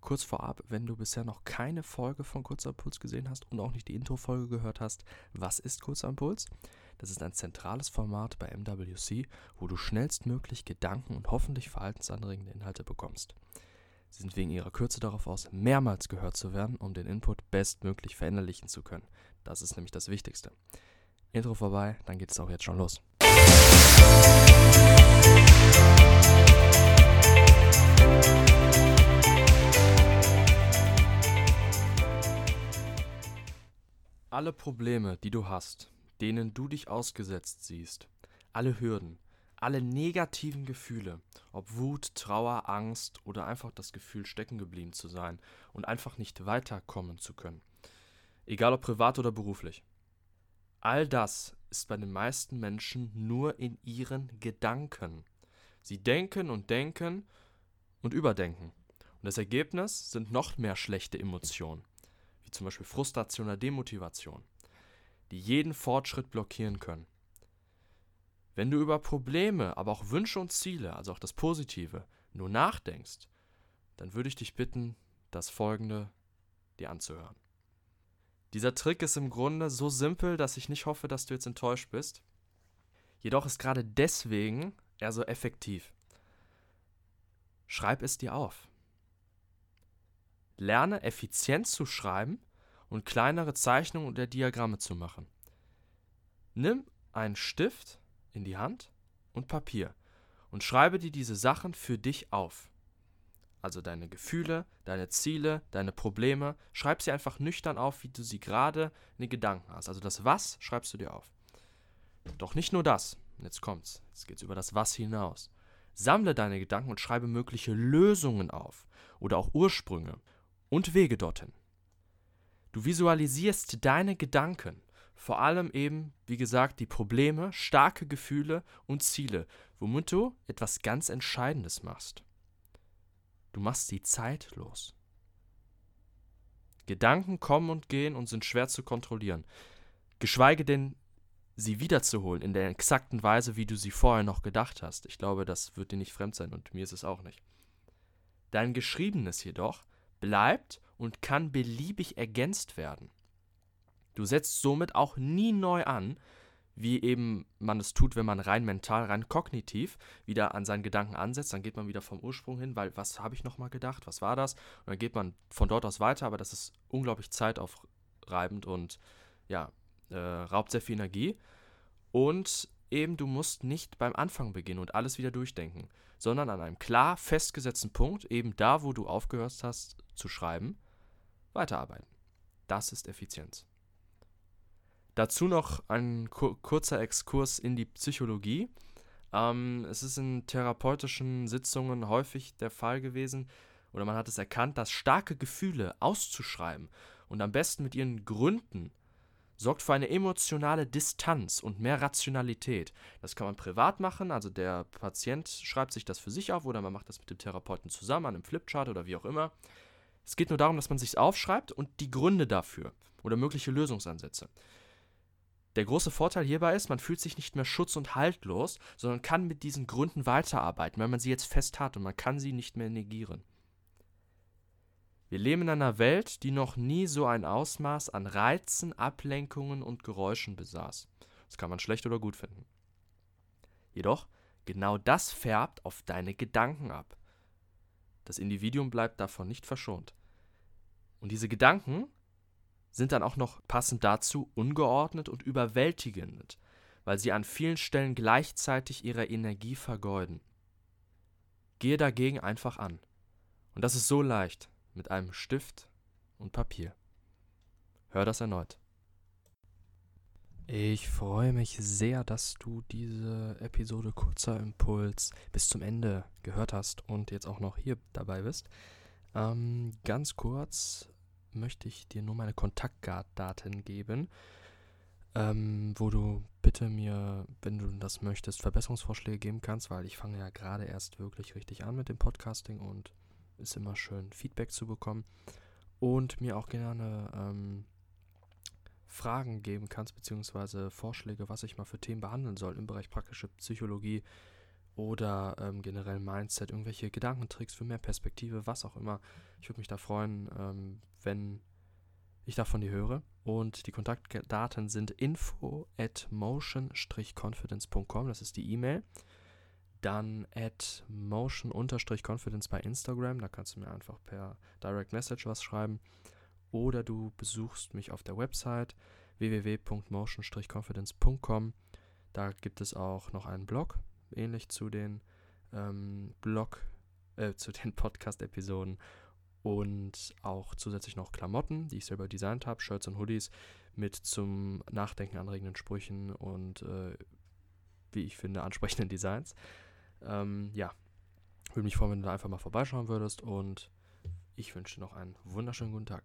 Kurz vorab, wenn du bisher noch keine Folge von Kurzer Impuls gesehen hast und auch nicht die Intro-Folge gehört hast, was ist Kurzer Impuls? Das ist ein zentrales Format bei MWC, wo du schnellstmöglich Gedanken und hoffentlich verhaltensanregende Inhalte bekommst. Sie sind wegen ihrer Kürze darauf aus, mehrmals gehört zu werden, um den Input bestmöglich verinnerlichen zu können. Das ist nämlich das Wichtigste. Intro vorbei, dann geht es auch jetzt schon los. Alle Probleme, die du hast, denen du dich ausgesetzt siehst, alle Hürden, alle negativen Gefühle, ob Wut, Trauer, Angst oder einfach das Gefühl, stecken geblieben zu sein und einfach nicht weiterkommen zu können, egal ob privat oder beruflich. All das ist bei den meisten Menschen nur in ihren Gedanken. Sie denken und denken und überdenken. Und das Ergebnis sind noch mehr schlechte Emotionen, wie zum Beispiel Frustration oder Demotivation die jeden Fortschritt blockieren können. Wenn du über Probleme, aber auch Wünsche und Ziele, also auch das Positive, nur nachdenkst, dann würde ich dich bitten, das Folgende dir anzuhören. Dieser Trick ist im Grunde so simpel, dass ich nicht hoffe, dass du jetzt enttäuscht bist. Jedoch ist gerade deswegen er so effektiv. Schreib es dir auf. Lerne effizient zu schreiben und kleinere Zeichnungen oder Diagramme zu machen. Nimm einen Stift in die Hand und Papier und schreibe dir diese Sachen für dich auf. Also deine Gefühle, deine Ziele, deine Probleme, schreib sie einfach nüchtern auf, wie du sie gerade in den Gedanken hast. Also das Was schreibst du dir auf. Doch nicht nur das. Jetzt kommt's. Jetzt geht's über das Was hinaus. Sammle deine Gedanken und schreibe mögliche Lösungen auf oder auch Ursprünge und Wege dorthin. Du visualisierst deine Gedanken, vor allem eben, wie gesagt, die Probleme, starke Gefühle und Ziele, womit du etwas ganz Entscheidendes machst. Du machst die Zeit los. Gedanken kommen und gehen und sind schwer zu kontrollieren, geschweige denn sie wiederzuholen in der exakten Weise, wie du sie vorher noch gedacht hast. Ich glaube, das wird dir nicht fremd sein und mir ist es auch nicht. Dein Geschriebenes jedoch bleibt und kann beliebig ergänzt werden. Du setzt somit auch nie neu an, wie eben man es tut, wenn man rein mental, rein kognitiv wieder an seinen Gedanken ansetzt. Dann geht man wieder vom Ursprung hin, weil was habe ich nochmal gedacht, was war das? Und dann geht man von dort aus weiter, aber das ist unglaublich zeitaufreibend und ja, äh, raubt sehr viel Energie. Und eben, du musst nicht beim Anfang beginnen und alles wieder durchdenken, sondern an einem klar festgesetzten Punkt, eben da, wo du aufgehört hast zu schreiben, weiterarbeiten. Das ist Effizienz. Dazu noch ein kurzer Exkurs in die Psychologie. Ähm, es ist in therapeutischen Sitzungen häufig der Fall gewesen, oder man hat es erkannt, dass starke Gefühle auszuschreiben und am besten mit ihren Gründen sorgt für eine emotionale Distanz und mehr Rationalität. Das kann man privat machen, also der Patient schreibt sich das für sich auf oder man macht das mit dem Therapeuten zusammen an einem Flipchart oder wie auch immer. Es geht nur darum, dass man sich aufschreibt und die Gründe dafür oder mögliche Lösungsansätze. Der große Vorteil hierbei ist, man fühlt sich nicht mehr schutz- und haltlos, sondern kann mit diesen Gründen weiterarbeiten, weil man sie jetzt fest hat und man kann sie nicht mehr negieren. Wir leben in einer Welt, die noch nie so ein Ausmaß an Reizen, Ablenkungen und Geräuschen besaß. Das kann man schlecht oder gut finden. Jedoch, genau das färbt auf deine Gedanken ab. Das Individuum bleibt davon nicht verschont. Und diese Gedanken sind dann auch noch passend dazu ungeordnet und überwältigend, weil sie an vielen Stellen gleichzeitig ihre Energie vergeuden. Gehe dagegen einfach an. Und das ist so leicht mit einem Stift und Papier. Hör das erneut. Ich freue mich sehr, dass du diese Episode Kurzer Impuls bis zum Ende gehört hast und jetzt auch noch hier dabei bist. Ähm, ganz kurz möchte ich dir nur meine Kontaktdaten geben, ähm, wo du bitte mir, wenn du das möchtest, Verbesserungsvorschläge geben kannst, weil ich fange ja gerade erst wirklich richtig an mit dem Podcasting und ist immer schön Feedback zu bekommen. Und mir auch gerne ähm, Fragen geben kannst, beziehungsweise Vorschläge, was ich mal für Themen behandeln soll im Bereich praktische Psychologie oder ähm, generell Mindset, irgendwelche Gedankentricks für mehr Perspektive, was auch immer. Ich würde mich da freuen, ähm, wenn ich davon die höre. Und die Kontaktdaten sind info at motion-confidence.com, das ist die E-Mail. Dann at motion-confidence bei Instagram, da kannst du mir einfach per Direct Message was schreiben. Oder du besuchst mich auf der Website www.motion-confidence.com. Da gibt es auch noch einen Blog, ähnlich zu den ähm, Blog, äh, zu den Podcast-Episoden und auch zusätzlich noch Klamotten, die ich selber designt habe, Shirts und Hoodies mit zum Nachdenken anregenden Sprüchen und äh, wie ich finde ansprechenden Designs. Ähm, ja, würde mich freuen, wenn du da einfach mal vorbeischauen würdest und ich wünsche dir noch einen wunderschönen guten Tag.